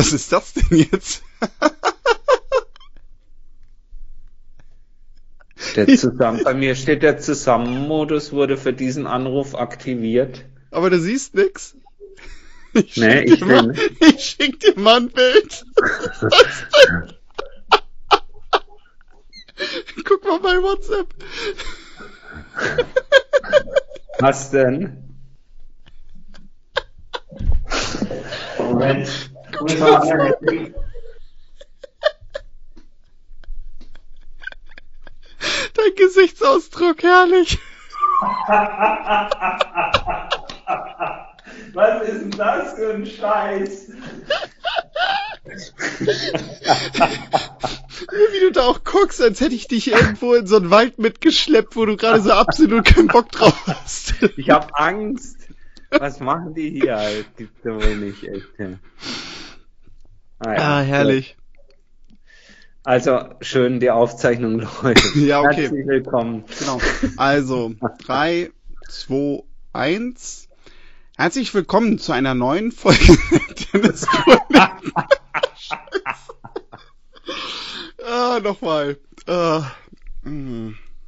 Was ist das denn jetzt? Der Zusammen Bei mir steht der Zusammenmodus wurde für diesen Anruf aktiviert. Aber du siehst nix. Ich nee, ich, mal, ich schick dir mal ein Bild. Guck mal bei WhatsApp. Was denn? Moment. Dein Gesichtsausdruck, herrlich. Was ist denn das für ein Scheiß? Wie du da auch guckst, als hätte ich dich irgendwo in so einen Wald mitgeschleppt, wo du gerade so absolut keinen Bock drauf hast. Ich hab Angst. Was machen die hier? Das gibt's ja wohl nicht, echt. Ah, ja. ah herrlich. Also, schön, die Aufzeichnung läuft. ja, okay. Herzlich willkommen. Genau. Also, drei, zwei, eins. Herzlich willkommen zu einer neuen Folge Dennis Ah, nochmal. Ah,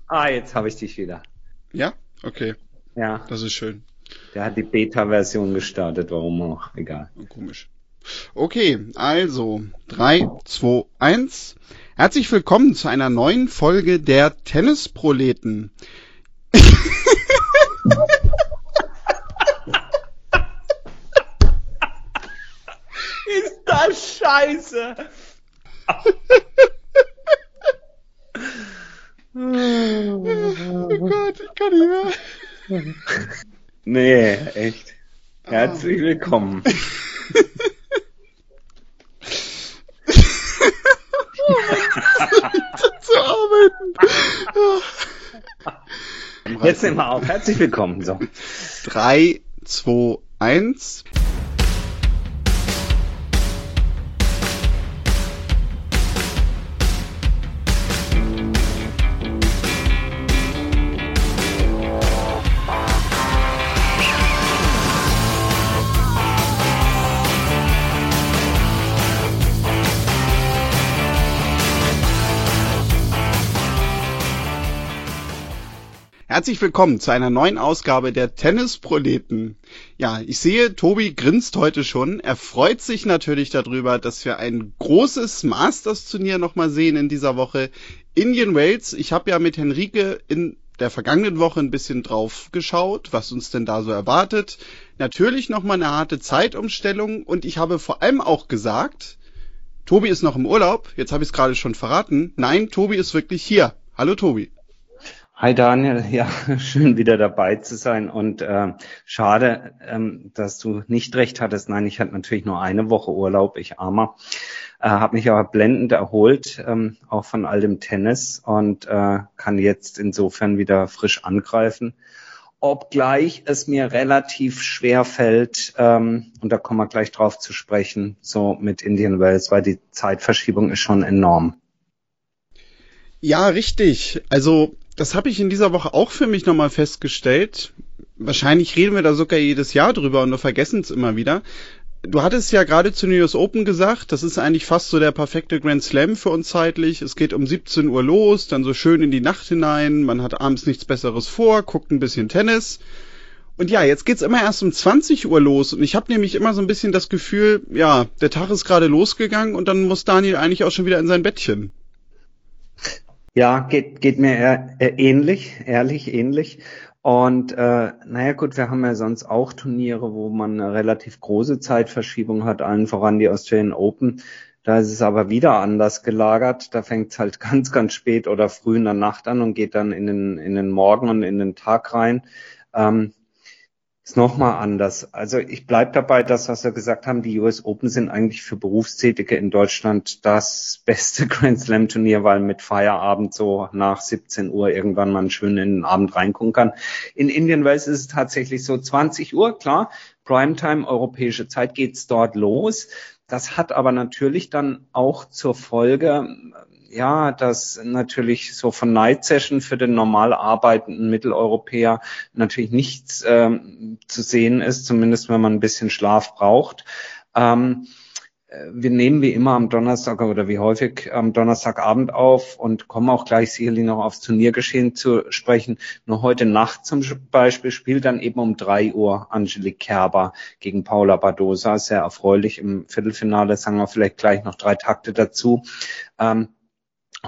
ah, jetzt habe ich dich wieder. Ja? Okay. Ja. Das ist schön. Der hat die Beta-Version gestartet, warum auch, egal. Oh, komisch. Okay, also 3, 2, 1. Herzlich willkommen zu einer neuen Folge der Tennisproleten. Ist das scheiße! oh Gott, ich kann nicht mehr. Nee, echt. Herzlich willkommen. zu arbeiten. Jetzt nehmen wir auf. Herzlich willkommen. So. Drei, zwei, eins. Herzlich willkommen zu einer neuen Ausgabe der Tennisproleten. Ja, ich sehe, Tobi grinst heute schon. Er freut sich natürlich darüber, dass wir ein großes Masters-Turnier nochmal sehen in dieser Woche. Indian Wales. Ich habe ja mit Henrike in der vergangenen Woche ein bisschen drauf geschaut, was uns denn da so erwartet. Natürlich nochmal eine harte Zeitumstellung und ich habe vor allem auch gesagt, Tobi ist noch im Urlaub. Jetzt habe ich es gerade schon verraten. Nein, Tobi ist wirklich hier. Hallo Tobi. Hi Daniel, ja, schön wieder dabei zu sein und äh, schade, ähm, dass du nicht recht hattest. Nein, ich hatte natürlich nur eine Woche Urlaub, ich armer, äh, habe mich aber blendend erholt, ähm, auch von all dem Tennis und äh, kann jetzt insofern wieder frisch angreifen. Obgleich es mir relativ schwer fällt, ähm, und da kommen wir gleich drauf zu sprechen, so mit Indian Wells, weil die Zeitverschiebung ist schon enorm. Ja, richtig. Also das habe ich in dieser Woche auch für mich nochmal festgestellt. Wahrscheinlich reden wir da sogar jedes Jahr drüber und wir vergessen es immer wieder. Du hattest ja gerade zu New Year's Open gesagt, das ist eigentlich fast so der perfekte Grand Slam für uns zeitlich. Es geht um 17 Uhr los, dann so schön in die Nacht hinein, man hat abends nichts Besseres vor, guckt ein bisschen Tennis. Und ja, jetzt geht's immer erst um 20 Uhr los und ich habe nämlich immer so ein bisschen das Gefühl, ja, der Tag ist gerade losgegangen und dann muss Daniel eigentlich auch schon wieder in sein Bettchen. Ja, geht, geht mir eher ähnlich, ehrlich ähnlich. Und äh, naja gut, wir haben ja sonst auch Turniere, wo man eine relativ große Zeitverschiebung hat, allen voran die Australian Open. Da ist es aber wieder anders gelagert. Da fängt es halt ganz, ganz spät oder früh in der Nacht an und geht dann in den, in den Morgen und in den Tag rein. Ähm, ist nochmal anders. Also ich bleib dabei, das, was wir gesagt haben, die US Open sind eigentlich für Berufstätige in Deutschland das beste Grand Slam Turnier, weil mit Feierabend so nach 17 Uhr irgendwann man schön in den Abend reingucken kann. In Indian Wells ist es tatsächlich so 20 Uhr, klar. Primetime, europäische Zeit geht's dort los. Das hat aber natürlich dann auch zur Folge, ja, dass natürlich so von Night Session für den normal arbeitenden Mitteleuropäer natürlich nichts ähm, zu sehen ist, zumindest wenn man ein bisschen Schlaf braucht. Ähm, wir nehmen wie immer am Donnerstag oder wie häufig am Donnerstagabend auf und kommen auch gleich sicherlich noch aufs Turniergeschehen zu sprechen. Nur heute Nacht zum Beispiel spielt dann eben um drei Uhr Angelique Kerber gegen Paula Badosa. Sehr erfreulich im Viertelfinale, sagen wir vielleicht gleich noch drei Takte dazu. Ähm,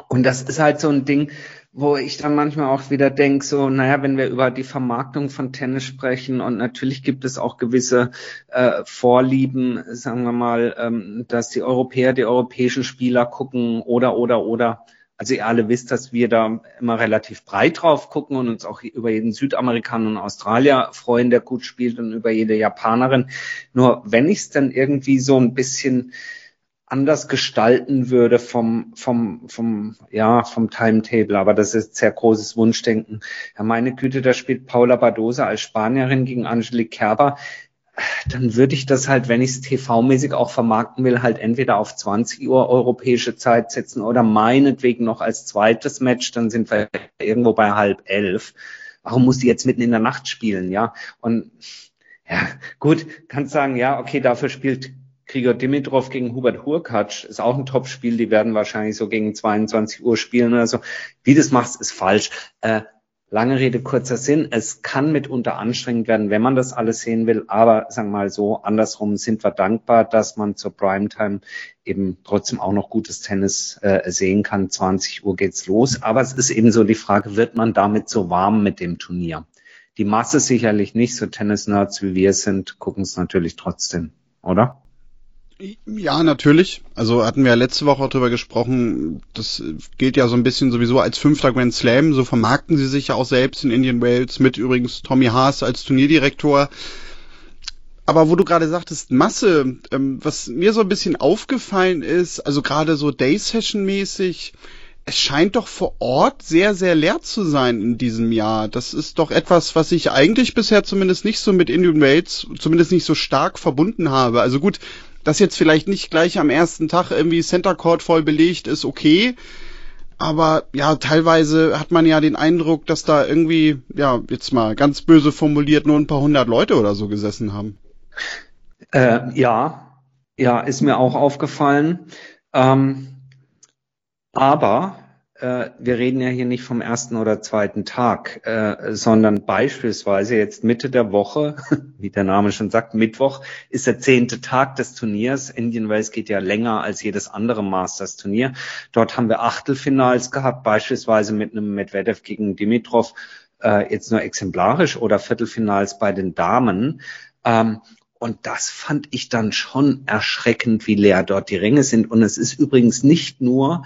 und das ist halt so ein Ding, wo ich dann manchmal auch wieder denke, so, naja, wenn wir über die Vermarktung von Tennis sprechen und natürlich gibt es auch gewisse äh, Vorlieben, sagen wir mal, ähm, dass die Europäer, die europäischen Spieler gucken oder, oder, oder. Also ihr alle wisst, dass wir da immer relativ breit drauf gucken und uns auch über jeden Südamerikaner und Australier freuen, der gut spielt und über jede Japanerin. Nur wenn ich es dann irgendwie so ein bisschen anders gestalten würde vom, vom, vom, ja, vom Timetable. Aber das ist sehr großes Wunschdenken. Ja, meine Güte, da spielt Paula Badosa als Spanierin gegen Angelique Kerber. Dann würde ich das halt, wenn ich es TV-mäßig auch vermarkten will, halt entweder auf 20 Uhr europäische Zeit setzen oder meinetwegen noch als zweites Match. Dann sind wir irgendwo bei halb elf. Warum muss die jetzt mitten in der Nacht spielen, ja? Und ja, gut, kannst sagen, ja, okay, dafür spielt Krieger Dimitrov gegen Hubert Hurkacz ist auch ein Topspiel. Die werden wahrscheinlich so gegen 22 Uhr spielen oder so. Wie das machst, ist falsch. Äh, lange Rede, kurzer Sinn. Es kann mitunter anstrengend werden, wenn man das alles sehen will. Aber sagen wir mal so, andersrum sind wir dankbar, dass man zur Primetime eben trotzdem auch noch gutes Tennis äh, sehen kann. 20 Uhr geht's los. Aber es ist eben so die Frage, wird man damit so warm mit dem Turnier? Die Masse sicherlich nicht. So Tennis-Nerds wie wir sind, gucken es natürlich trotzdem, oder? Ja, natürlich. Also hatten wir ja letzte Woche auch drüber gesprochen. Das gilt ja so ein bisschen sowieso als fünfter Grand Slam. So vermarkten sie sich ja auch selbst in Indian Wales mit übrigens Tommy Haas als Turnierdirektor. Aber wo du gerade sagtest, Masse, ähm, was mir so ein bisschen aufgefallen ist, also gerade so Day-Session-mäßig, es scheint doch vor Ort sehr, sehr leer zu sein in diesem Jahr. Das ist doch etwas, was ich eigentlich bisher zumindest nicht so mit Indian Wales, zumindest nicht so stark verbunden habe. Also gut, dass jetzt vielleicht nicht gleich am ersten Tag irgendwie Center Court voll belegt ist, okay. Aber ja, teilweise hat man ja den Eindruck, dass da irgendwie, ja, jetzt mal ganz böse formuliert, nur ein paar hundert Leute oder so gesessen haben. Äh, ja, ja, ist mir auch aufgefallen. Ähm, aber wir reden ja hier nicht vom ersten oder zweiten Tag, äh, sondern beispielsweise jetzt Mitte der Woche, wie der Name schon sagt, Mittwoch ist der zehnte Tag des Turniers. Indian Wells geht ja länger als jedes andere Masters-Turnier. Dort haben wir Achtelfinals gehabt, beispielsweise mit einem Medvedev gegen Dimitrov, äh, jetzt nur exemplarisch oder Viertelfinals bei den Damen. Ähm, und das fand ich dann schon erschreckend, wie leer dort die Ränge sind. Und es ist übrigens nicht nur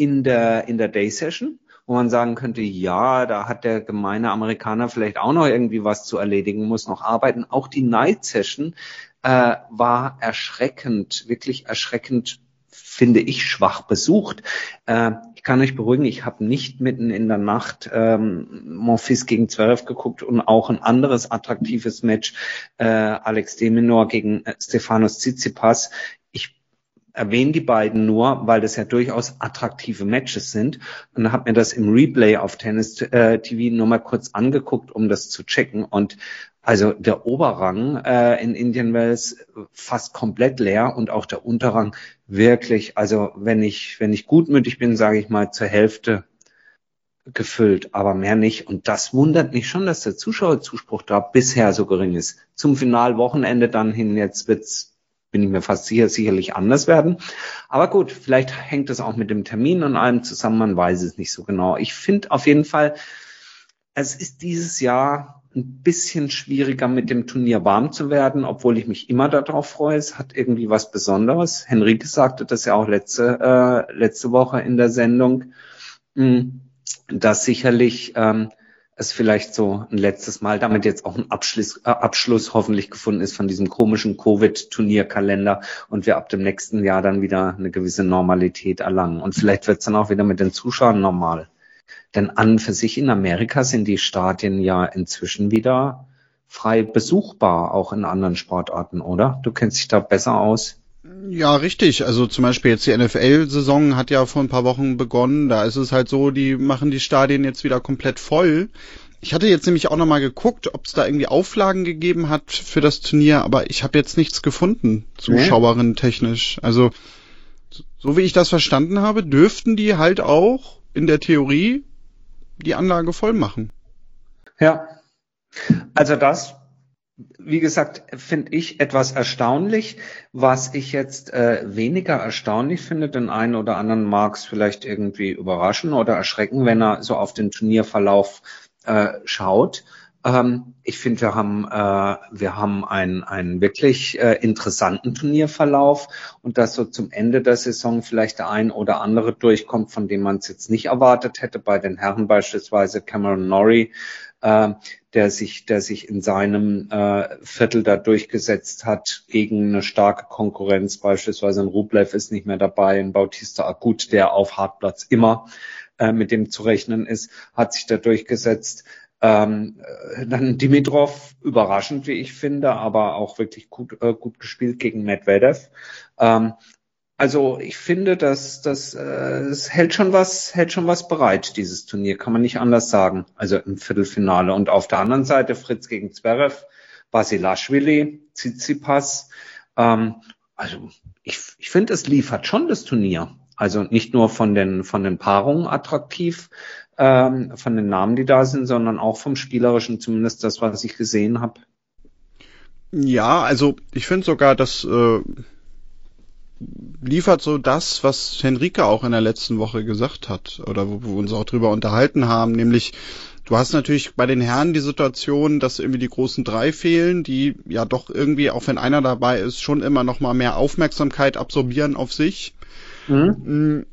in der, in der Day Session, wo man sagen könnte, ja, da hat der gemeine Amerikaner vielleicht auch noch irgendwie was zu erledigen, muss noch arbeiten. Auch die Night Session äh, war erschreckend, wirklich erschreckend finde ich, schwach besucht. Äh, ich kann euch beruhigen, ich habe nicht mitten in der Nacht ähm, Monfils gegen Zverev geguckt und auch ein anderes attraktives Match, äh, Alex Deminor gegen äh, Stefanos Tsitsipas erwähne die beiden nur, weil das ja durchaus attraktive Matches sind und habe mir das im Replay auf Tennis äh, TV nur mal kurz angeguckt, um das zu checken und also der Oberrang äh, in Indian Wells fast komplett leer und auch der Unterrang wirklich, also wenn ich wenn ich gutmütig bin, sage ich mal zur Hälfte gefüllt, aber mehr nicht. Und das wundert mich schon, dass der Zuschauerzuspruch da bisher so gering ist. Zum Finalwochenende dann hin, jetzt wird's bin ich mir fast sicher, sicherlich anders werden. Aber gut, vielleicht hängt es auch mit dem Termin und allem zusammen, man weiß es nicht so genau. Ich finde auf jeden Fall, es ist dieses Jahr ein bisschen schwieriger mit dem Turnier warm zu werden, obwohl ich mich immer darauf freue. Es hat irgendwie was Besonderes. Henrike sagte das ja auch letzte, äh, letzte Woche in der Sendung, hm, dass sicherlich ähm, es vielleicht so ein letztes Mal, damit jetzt auch ein Abschluss, äh, Abschluss hoffentlich gefunden ist von diesem komischen Covid-Turnierkalender und wir ab dem nächsten Jahr dann wieder eine gewisse Normalität erlangen. Und vielleicht wird es dann auch wieder mit den Zuschauern normal. Denn an für sich in Amerika sind die Stadien ja inzwischen wieder frei besuchbar, auch in anderen Sportarten, oder? Du kennst dich da besser aus. Ja, richtig. Also zum Beispiel jetzt die NFL-Saison hat ja vor ein paar Wochen begonnen. Da ist es halt so, die machen die Stadien jetzt wieder komplett voll. Ich hatte jetzt nämlich auch nochmal geguckt, ob es da irgendwie Auflagen gegeben hat für das Turnier, aber ich habe jetzt nichts gefunden, Zuschauerinnen technisch. Also so wie ich das verstanden habe, dürften die halt auch in der Theorie die Anlage voll machen. Ja. Also das, wie gesagt, finde ich etwas erstaunlich. Was ich jetzt äh, weniger erstaunlich finde, den einen oder anderen mag es vielleicht irgendwie überraschen oder erschrecken, wenn er so auf den Turnierverlauf äh, schaut. Ähm, ich finde, wir haben, äh, wir haben einen, einen wirklich äh, interessanten Turnierverlauf und dass so zum Ende der Saison vielleicht der ein oder andere durchkommt, von dem man es jetzt nicht erwartet hätte. Bei den Herren beispielsweise Cameron Norrie, äh, der sich, der sich in seinem äh, Viertel da durchgesetzt hat gegen eine starke Konkurrenz. Beispielsweise ein Rublev ist nicht mehr dabei, ein Bautista Agut, der auf Hartplatz immer äh, mit dem zu rechnen ist, hat sich da durchgesetzt. Ähm, äh, dann Dimitrov, überraschend, wie ich finde, aber auch wirklich gut, äh, gut gespielt gegen Medvedev. Ähm, also ich finde, dass das äh, es hält schon was hält schon was bereit dieses Turnier, kann man nicht anders sagen. Also im Viertelfinale und auf der anderen Seite Fritz gegen Zverev, Basilashvili, Tsitsipas. Ähm, also ich, ich finde, es liefert schon das Turnier. Also nicht nur von den von den Paarungen attraktiv, ähm, von den Namen, die da sind, sondern auch vom spielerischen, zumindest das, was ich gesehen habe. Ja, also ich finde sogar, dass äh, liefert so das, was Henrike auch in der letzten Woche gesagt hat oder wo, wir uns auch drüber unterhalten haben, nämlich du hast natürlich bei den Herren die Situation, dass irgendwie die großen drei fehlen, die ja doch irgendwie, auch wenn einer dabei ist, schon immer noch mal mehr Aufmerksamkeit absorbieren auf sich. Mhm. Mm,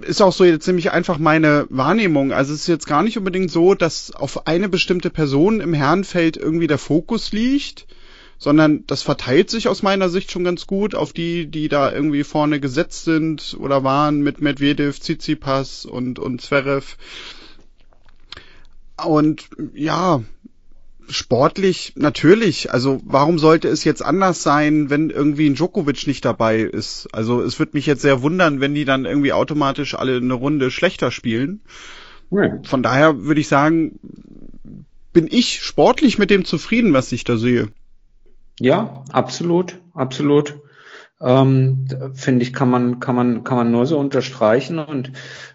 ist auch so jetzt ziemlich einfach meine Wahrnehmung. Also es ist jetzt gar nicht unbedingt so, dass auf eine bestimmte Person im Herrenfeld irgendwie der Fokus liegt, sondern das verteilt sich aus meiner Sicht schon ganz gut auf die, die da irgendwie vorne gesetzt sind oder waren mit Medvedev, Tsitsipas und, und Zverev. Und ja, sportlich natürlich. Also warum sollte es jetzt anders sein, wenn irgendwie ein Djokovic nicht dabei ist? Also es würde mich jetzt sehr wundern, wenn die dann irgendwie automatisch alle eine Runde schlechter spielen. Von daher würde ich sagen, bin ich sportlich mit dem zufrieden, was ich da sehe. Ja, absolut, absolut. Ähm, Finde ich, kann man, kann man, kann man nur so unterstreichen. Und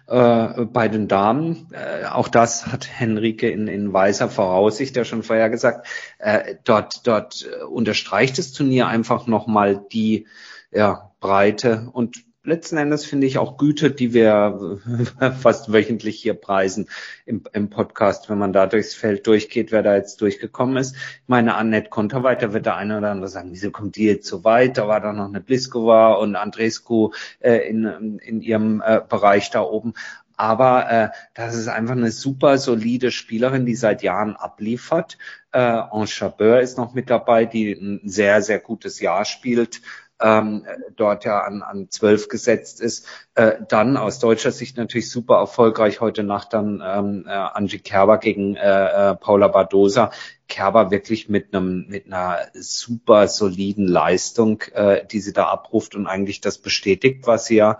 äh, bei den Damen, äh, auch das hat Henrike in, in weiser Voraussicht ja schon vorher gesagt, äh, dort, dort äh, unterstreicht das Turnier einfach nochmal die ja, Breite und letzten Endes finde ich auch Güte, die wir fast wöchentlich hier preisen im, im, Podcast, wenn man da durchs Feld durchgeht, wer da jetzt durchgekommen ist. Ich meine, Annette Konterweiter wird der eine oder andere sagen, wieso kommt die jetzt so weit? Da war doch noch eine Bliskova und Andrescu äh, in, in ihrem äh, Bereich da oben. Aber äh, das ist einfach eine super solide Spielerin, die seit Jahren abliefert. Äh, Ange Chabeur ist noch mit dabei, die ein sehr, sehr gutes Jahr spielt ähm, dort ja an, an 12 gesetzt ist. Äh, dann aus deutscher Sicht natürlich super erfolgreich heute Nacht dann ähm, äh, Angie Kerber gegen äh, äh, Paula Badosa. Kerber wirklich mit einem mit einer super soliden Leistung, äh, die sie da abruft und eigentlich das bestätigt, was sie ja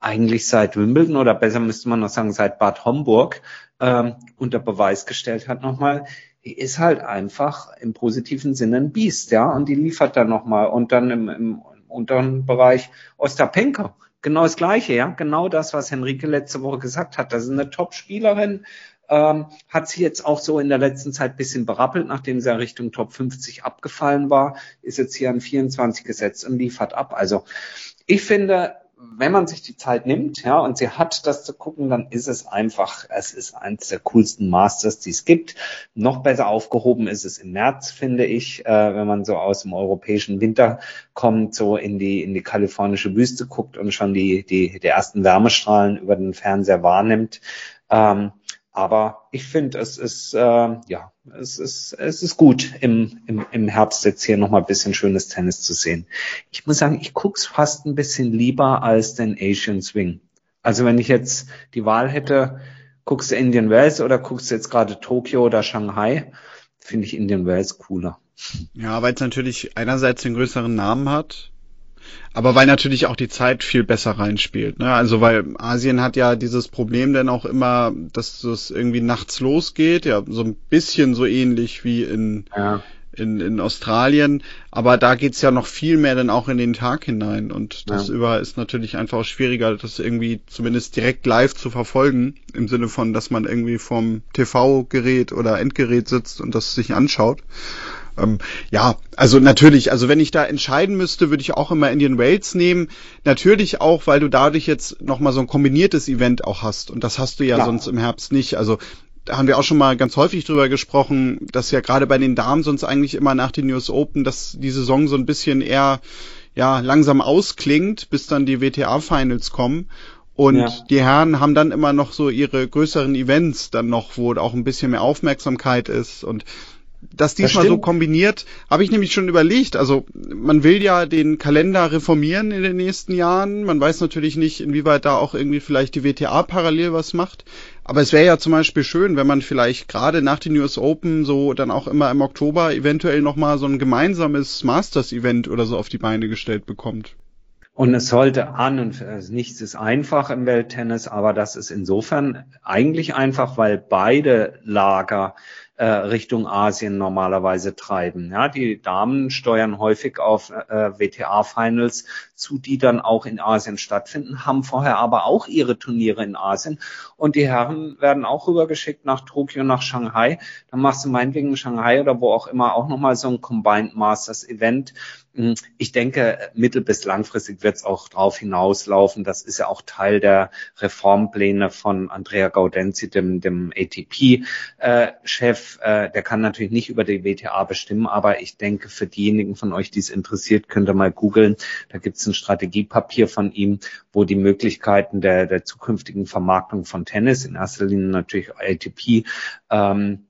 eigentlich seit Wimbledon oder besser müsste man noch sagen seit Bad Homburg ähm, unter Beweis gestellt hat nochmal, die ist halt einfach im positiven Sinne ein Biest, ja, und die liefert dann nochmal und dann im, im unteren Bereich Ostapenko. Genau das Gleiche, ja. Genau das, was Henrike letzte Woche gesagt hat. Das ist eine Top-Spielerin. Ähm, hat sie jetzt auch so in der letzten Zeit bisschen berappelt, nachdem sie ja Richtung Top 50 abgefallen war, ist jetzt hier an 24 gesetzt und liefert ab. Also ich finde, wenn man sich die Zeit nimmt, ja, und sie hat das zu gucken, dann ist es einfach, es ist eines der coolsten Masters, die es gibt. Noch besser aufgehoben ist es im März, finde ich, äh, wenn man so aus dem europäischen Winter kommt, so in die, in die kalifornische Wüste guckt und schon die, die, die ersten Wärmestrahlen über den Fernseher wahrnimmt. Ähm, aber ich finde, es ist äh, ja, es ist es ist gut im, im, im Herbst jetzt hier noch mal ein bisschen schönes Tennis zu sehen. Ich muss sagen, ich guck's fast ein bisschen lieber als den Asian Swing. Also wenn ich jetzt die Wahl hätte, guckst du Indian Wells oder guckst du jetzt gerade Tokio oder Shanghai, finde ich Indian Wells cooler. Ja, weil es natürlich einerseits den größeren Namen hat Aber weil natürlich auch die Zeit viel besser reinspielt. Ne? Also weil Asien hat ja dieses Problem dann auch immer, dass es irgendwie nachts losgeht, ja, so ein bisschen so ähnlich wie in, ja. in, in Australien. Aber da geht's ja noch viel mehr dann auch in den Tag hinein. Und das ja. über ist natürlich einfach auch schwieriger, das irgendwie zumindest direkt live zu verfolgen. Im Sinne von, dass man irgendwie vom TV-Gerät oder Endgerät sitzt und das sich anschaut. Ähm, ja, also natürlich, also wenn ich da entscheiden müsste, würde ich auch immer Indian Wales nehmen. Natürlich auch, weil du dadurch jetzt nochmal so ein kombiniertes Event auch hast. Und das hast du ja, ja. sonst im Herbst nicht. Also da haben wir auch schon mal ganz häufig drüber gesprochen, dass ja gerade bei den Damen sonst eigentlich immer nach den News Open, dass die Saison so ein bisschen eher ja langsam ausklingt, bis dann die WTA Finals kommen. Und ja. die Herren haben dann immer noch so ihre größeren Events dann noch, wo auch ein bisschen mehr Aufmerksamkeit ist. Und das diesmal das so kombiniert, habe ich nämlich schon überlegt. Also man will ja den Kalender reformieren in den nächsten Jahren. Man weiß natürlich nicht, inwieweit da auch irgendwie vielleicht die WTA parallel was macht. Aber es wäre ja zum Beispiel schön, wenn man vielleicht gerade nach den US Open so dann auch immer im Oktober eventuell nochmal so ein gemeinsames Masters-Event oder so auf die Beine gestellt bekommt. Und es sollte an und also nichts ist einfach im Welttennis, aber das ist insofern eigentlich einfach, weil beide Lager äh, Richtung Asien normalerweise treiben. Ja, die Damen steuern häufig auf äh, WTA-Finals zu, die dann auch in Asien stattfinden, haben vorher aber auch ihre Turniere in Asien und die Herren werden auch rübergeschickt nach Tokio, nach Shanghai. Dann machst du meinetwegen in Shanghai oder wo auch immer auch nochmal so ein Combined Masters Event hm, ich denke, mittel- bis langfristig wird es auch darauf hinauslaufen. Das ist ja auch Teil der Reformpläne von Andrea Gaudenzi, dem, dem ATP-Chef. Äh, äh, der kann natürlich nicht über die WTA bestimmen, aber ich denke, für diejenigen von euch, die es interessiert, könnt ihr mal googeln. Da gibt es ein Strategiepapier von ihm, wo die Möglichkeiten der, der zukünftigen Vermarktung von Tennis, in erster Linie natürlich ATP, ähm,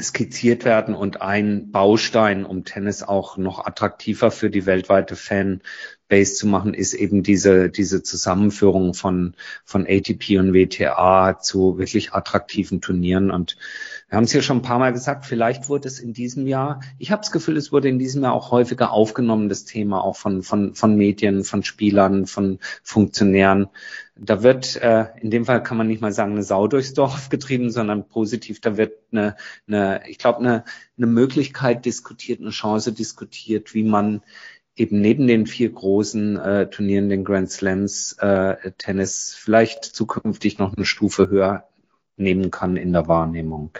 skizziert werden und ein Baustein, um Tennis auch noch attraktiver für die weltweite Fanbase zu machen, ist eben diese, diese Zusammenführung von, von ATP und WTA zu wirklich attraktiven Turnieren. Und wir haben es ja schon ein paar Mal gesagt, vielleicht wurde es in diesem Jahr, ich habe das Gefühl, es wurde in diesem Jahr auch häufiger aufgenommen, das Thema auch von, von, von Medien, von Spielern, von Funktionären. Da wird, äh, in dem Fall kann man nicht mal sagen, eine Sau durchs Dorf getrieben, sondern positiv, da wird eine, eine ich glaube, eine, eine Möglichkeit diskutiert, eine Chance diskutiert, wie man eben neben den vier großen äh, Turnieren, den Grand Slams, äh, Tennis vielleicht zukünftig noch eine Stufe höher nehmen kann in der Wahrnehmung.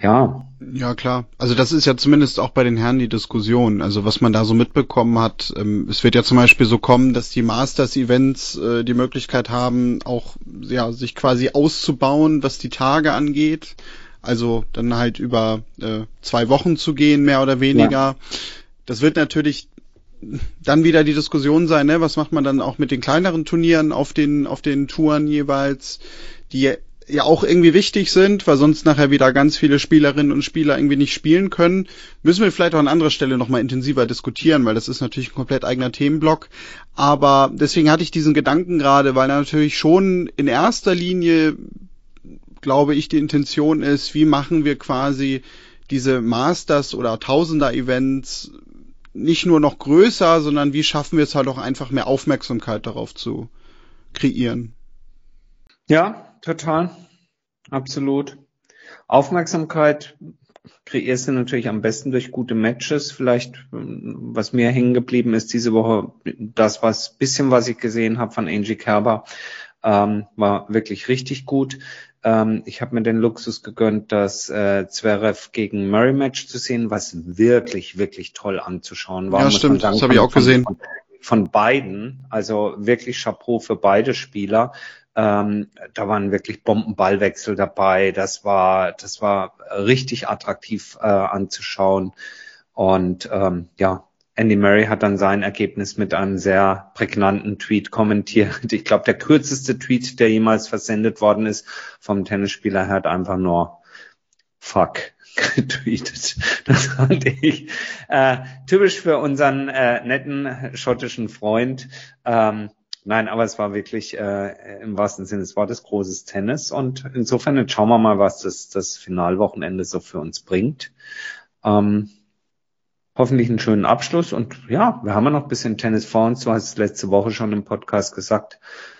Ja. Ja, klar. Also das ist ja zumindest auch bei den Herren die Diskussion. Also was man da so mitbekommen hat, ähm, es wird ja zum Beispiel so kommen, dass die Masters-Events äh, die Möglichkeit haben, auch ja sich quasi auszubauen, was die Tage angeht. Also dann halt über äh, zwei Wochen zu gehen, mehr oder weniger. Ja. Das wird natürlich dann wieder die Diskussion sein, ne? Was macht man dann auch mit den kleineren Turnieren auf den auf den Touren jeweils? Die ja auch irgendwie wichtig sind, weil sonst nachher wieder ganz viele Spielerinnen und Spieler irgendwie nicht spielen können, müssen wir vielleicht auch an anderer Stelle nochmal intensiver diskutieren, weil das ist natürlich ein komplett eigener Themenblock. Aber deswegen hatte ich diesen Gedanken gerade, weil natürlich schon in erster Linie, glaube ich, die Intention ist, wie machen wir quasi diese Masters oder Tausender-Events nicht nur noch größer, sondern wie schaffen wir es halt auch einfach mehr Aufmerksamkeit darauf zu kreieren. Ja, total. Absolut. Aufmerksamkeit kreierst du natürlich am besten durch gute Matches. Vielleicht, was mir hängen geblieben ist diese Woche, das was bisschen, was ich gesehen habe von Angie Kerber, ähm, war wirklich richtig gut. Ähm, ich habe mir den Luxus gegönnt, das äh, Zverev gegen Murray Match zu sehen, was wirklich, wirklich toll anzuschauen war. Ja, stimmt, sagen, das habe ich auch gesehen. Von, von beiden, also wirklich Chapeau für beide Spieler. Ähm, da waren wirklich Bombenballwechsel dabei. Das war, das war richtig attraktiv äh, anzuschauen. Und ähm, ja, Andy Murray hat dann sein Ergebnis mit einem sehr prägnanten Tweet kommentiert. Ich glaube, der kürzeste Tweet, der jemals versendet worden ist vom Tennisspieler, er hat einfach nur Fuck getweetet. Das fand ich äh, typisch für unseren äh, netten schottischen Freund. Ähm, Nein, aber es war wirklich äh, im wahrsten Sinne des Wortes großes Tennis und insofern jetzt schauen wir mal, was das, das Finalwochenende so für uns bringt. Ähm, hoffentlich einen schönen Abschluss. Und ja, wir haben ja noch ein bisschen Tennis vor uns. Du hast es letzte Woche schon im Podcast gesagt.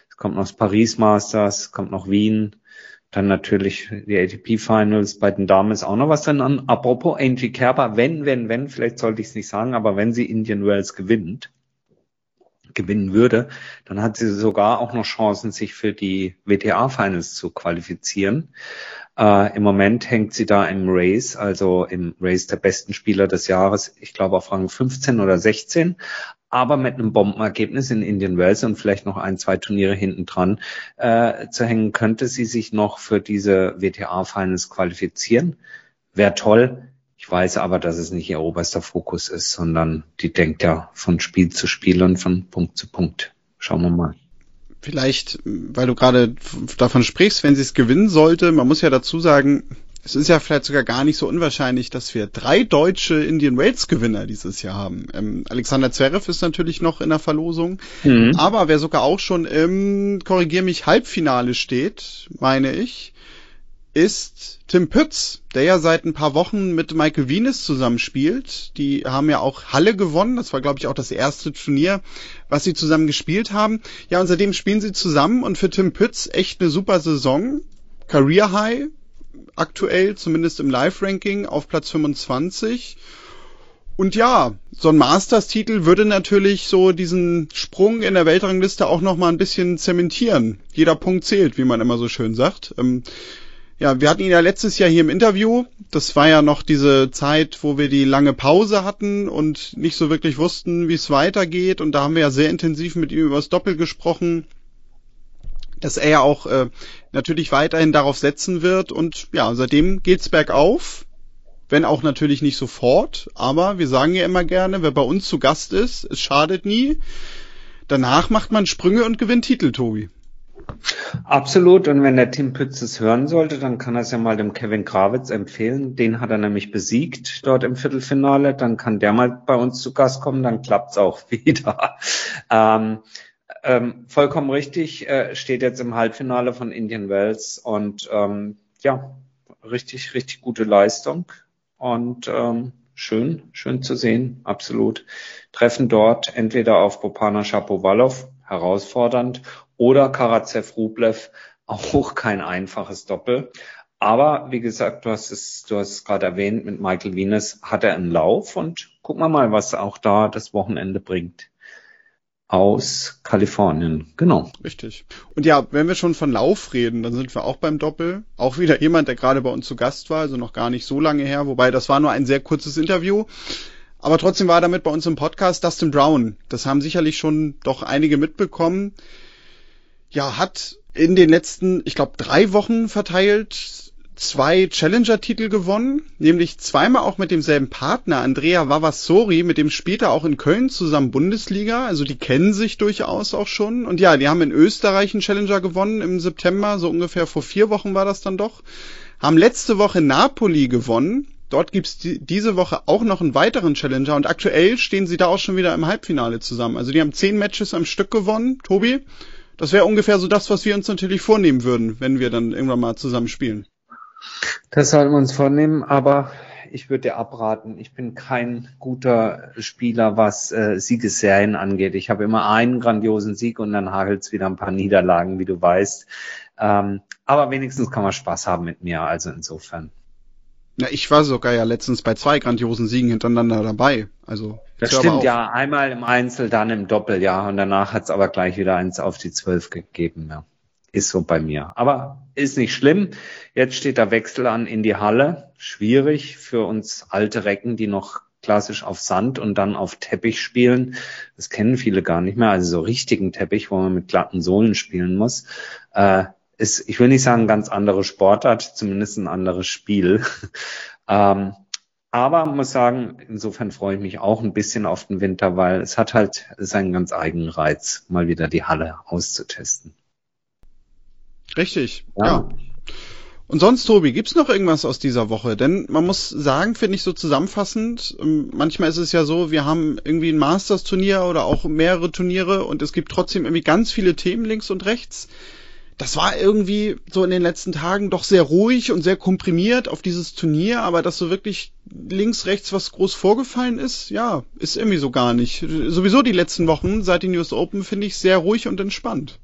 Es kommt noch das Paris Masters, kommt noch Wien. Dann natürlich die ATP Finals. Bei den Damen ist auch noch was drin. An. Apropos Angie Kerber, wenn, wenn, wenn, vielleicht sollte ich es nicht sagen, aber wenn sie Indian Wells gewinnt, gewinnen würde, dann hat sie sogar auch noch Chancen, sich für die WTA Finals zu qualifizieren. Äh, Im Moment hängt sie da im Race, also im Race der besten Spieler des Jahres, ich glaube auf Rang 15 oder 16, aber mit einem Bombenergebnis in Indian Wells und vielleicht noch ein, zwei Turniere hinten dran äh, zu hängen, könnte sie sich noch für diese WTA Finals qualifizieren. Wäre toll. Ich weiß aber, dass es nicht ihr oberster Fokus ist, sondern die denkt ja von Spiel zu Spiel und von Punkt zu Punkt. Schauen wir mal vielleicht, weil du gerade davon sprichst, wenn sie es gewinnen sollte, man muss ja dazu sagen, es ist ja vielleicht sogar gar nicht so unwahrscheinlich, dass wir drei deutsche Indian Wales Gewinner dieses Jahr haben. Ähm, Alexander Zverev ist natürlich noch in der Verlosung, mhm. aber wer sogar auch schon im, korrigier mich, Halbfinale steht, meine ich, ist Tim Pütz, der ja seit ein paar Wochen mit Michael Venus zusammenspielt. Die haben ja auch Halle gewonnen. Das war, glaube ich, auch das erste Turnier, was sie zusammen gespielt haben. Ja, und seitdem spielen sie zusammen und für Tim Pütz echt eine super Saison. Career High, aktuell zumindest im Live-Ranking auf Platz 25. Und ja, so ein Masters-Titel würde natürlich so diesen Sprung in der Weltrangliste auch noch mal ein bisschen zementieren. Jeder Punkt zählt, wie man immer so schön sagt. Ähm, ja, wir hatten ihn ja letztes Jahr hier im Interview. Das war ja noch diese Zeit, wo wir die lange Pause hatten und nicht so wirklich wussten, wie es weitergeht. Und da haben wir ja sehr intensiv mit ihm über das Doppel gesprochen, dass er ja auch äh, natürlich weiterhin darauf setzen wird. Und ja, seitdem geht's bergauf. Wenn auch natürlich nicht sofort, aber wir sagen ja immer gerne, wer bei uns zu Gast ist, es schadet nie. Danach macht man Sprünge und gewinnt Titel, Tobi. Absolut. Und wenn der Tim Pütz es hören sollte, dann kann er es ja mal dem Kevin Krawitz empfehlen. Den hat er nämlich besiegt dort im Viertelfinale. Dann kann der mal bei uns zu Gast kommen. Dann klappt's auch wieder. Ähm, ähm, vollkommen richtig. Äh, steht jetzt im Halbfinale von Indian Wells und ähm, ja, richtig, richtig gute Leistung und ähm, schön, schön zu sehen. Absolut. Treffen dort entweder auf Bopana Shapovalov, herausfordernd, oder Karatsev Rublev, auch kein einfaches Doppel. Aber wie gesagt, du hast es, du hast es gerade erwähnt, mit Michael Venus hat er einen Lauf und gucken wir mal, was auch da das Wochenende bringt. Aus Kalifornien, genau. Richtig. Und ja, wenn wir schon von Lauf reden, dann sind wir auch beim Doppel. Auch wieder jemand, der gerade bei uns zu Gast war, also noch gar nicht so lange her, wobei das war nur ein sehr kurzes Interview. Aber trotzdem war damit bei uns im Podcast Dustin Brown. Das haben sicherlich schon doch einige mitbekommen ja, hat in den letzten, ich glaube, drei Wochen verteilt zwei Challenger-Titel gewonnen, nämlich zweimal auch mit demselben Partner, Andrea Vavassori, mit dem später auch in Köln zusammen Bundesliga, also die kennen sich durchaus auch schon. Und ja, die haben in Österreich einen Challenger gewonnen im September, so ungefähr vor vier Wochen war das dann doch. Haben letzte Woche Napoli gewonnen. Dort gibt's die, diese Woche auch noch einen weiteren Challenger und aktuell stehen sie da auch schon wieder im Halbfinale zusammen. Also die haben zehn Matches am Stück gewonnen, Tobi. Das wäre ungefähr so das, was wir uns natürlich vornehmen würden, wenn wir dann irgendwann mal zusammen spielen. Das sollten wir uns vornehmen, aber ich würde dir abraten. Ich bin kein guter Spieler, was äh, Siegesserien angeht. Ich habe immer einen grandiosen Sieg und dann hagelt's wieder ein paar Niederlagen, wie du weißt. Ähm, aber wenigstens kann man Spaß haben mit mir, also insofern. Na, ich war sogar ja letztens bei zwei grandiosen Siegen hintereinander dabei. Also das stimmt ja, einmal im Einzel, dann im Doppel, ja, und danach hat's aber gleich wieder eins auf die zwölf gegeben, ja. Ist so bei mir. Aber ist nicht schlimm. Jetzt steht der Wechsel an in die Halle. Schwierig für uns alte Recken, die noch klassisch auf Sand und dann auf Teppich spielen. Das kennen viele gar nicht mehr. Also so richtigen Teppich, wo man mit glatten Sohlen spielen muss. Äh, ist, ich will nicht sagen, ganz andere Sportart, zumindest ein anderes Spiel. ähm, aber muss sagen, insofern freue ich mich auch ein bisschen auf den Winter, weil es hat halt seinen ganz eigenen Reiz, mal wieder die Halle auszutesten. Richtig, ja. ja. Und sonst, Tobi, gibt's noch irgendwas aus dieser Woche? Denn man muss sagen, finde ich so zusammenfassend, ähm, manchmal ist es ja so, wir haben irgendwie ein Masters-Turnier oder auch mehrere Turniere und es gibt trotzdem irgendwie ganz viele Themen links und rechts das war irgendwie so in den letzten Tagen doch sehr ruhig und sehr komprimiert auf dieses Turnier, aber dass so wirklich links, rechts was groß vorgefallen ist, ja, ist irgendwie so gar nicht. Sowieso die letzten Wochen seit den US Open finde ich sehr ruhig und entspannt.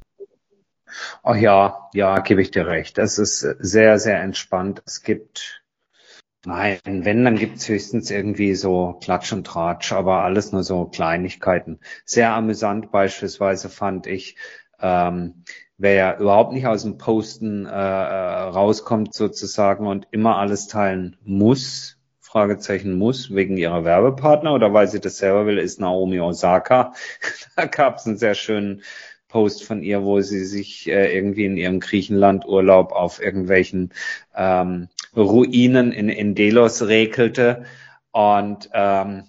Ach ja, ja, gebe ich dir recht. Es ist sehr, sehr entspannt. Es gibt, nein, wenn, dann gibt's höchstens irgendwie so Klatsch und Tratsch, aber alles nur so Kleinigkeiten. Sehr amüsant beispielsweise fand ich, ähm, wer ja überhaupt nicht aus dem Posten äh, äh rauskommt sozusagen und immer alles teilen muss, Fragezeichen muss, wegen ihrer Werbepartner oder weil sie das selber will, ist Naomi Osaka. da gab es einen sehr schönen Post von ihr, wo sie sich äh, irgendwie in ihrem Griechenland-Urlaub auf irgendwelchen ähm, Ruinen in, Delos rekelte. Und ähm,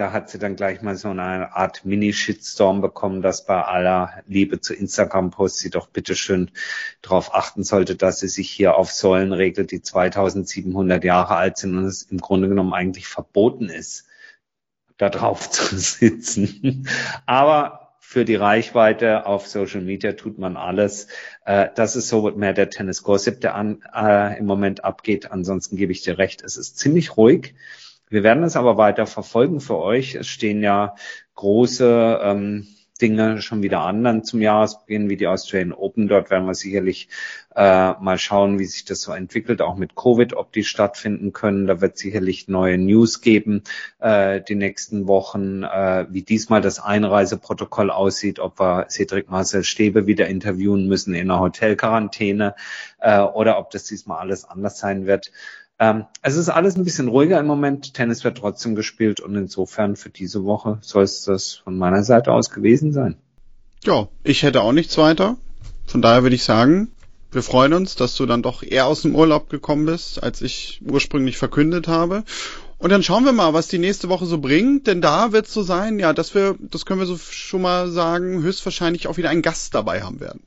da hat sie dann gleich mal so eine Art Mini-Shitstorm bekommen, dass bei aller Liebe zu Instagram-Posts sie doch bitteschön darauf achten sollte, dass sie sich hier auf Säulen regelt, die 2700 Jahre alt sind und es im Grunde genommen eigentlich verboten ist, da drauf zu sitzen. Aber für die Reichweite auf Social Media tut man alles. Äh, das ist so mehr der Tennis Gossip, der an, äh, im Moment abgeht. Ansonsten gebe ich dir recht, es ist ziemlich ruhig. Wir werden es aber weiter verfolgen für euch. Es stehen ja große ähm, Dinge schon wieder an dann zum Jahresbeginn, wie die Australian Open. Dort werden wir sicherlich äh, mal schauen, wie sich das so entwickelt, auch mit Covid, ob die stattfinden können. Da wird sicherlich neue News geben äh, die nächsten Wochen, äh, wie diesmal das Einreiseprotokoll aussieht, ob wir Cedric Marcel Stäbe wieder interviewen müssen in einer Hotelquarantäne äh, oder ob das diesmal alles anders sein wird. Ähm, es ist alles ein bisschen ruhiger im Moment. Tennis wird trotzdem gespielt und insofern für diese Woche soll es das von meiner Seite aus gewesen sein. Ja, ich hätte auch nichts weiter. Von daher würde ich sagen, wir freuen uns, dass du dann doch eher aus dem Urlaub gekommen bist, als ich ursprünglich verkündet habe. Und dann schauen wir mal, was die nächste Woche so bringt, denn da wird es so sein, ja, dass wir, das können wir so schon mal sagen, höchstwahrscheinlich auch wieder einen Gast dabei haben werden.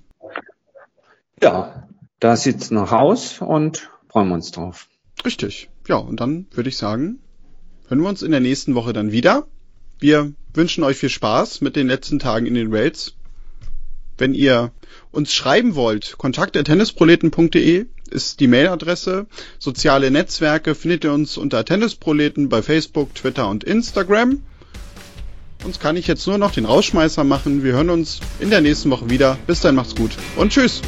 Ja, da sieht's noch aus und freuen wir uns drauf. Richtig. Ja, und dann würde ich sagen, hören wir uns in der nächsten Woche dann wieder. Wir wünschen euch viel Spaß mit den letzten Tagen in den Rails. Wenn ihr uns schreiben wollt, kontakt.tennisproleten.de ist die Mailadresse. Soziale Netzwerke findet ihr uns unter Tennisproleten bei Facebook, Twitter und Instagram. Uns kann ich jetzt nur noch den Rausschmeißer machen. Wir hören uns in der nächsten Woche wieder. Bis dann, macht's gut und tschüss.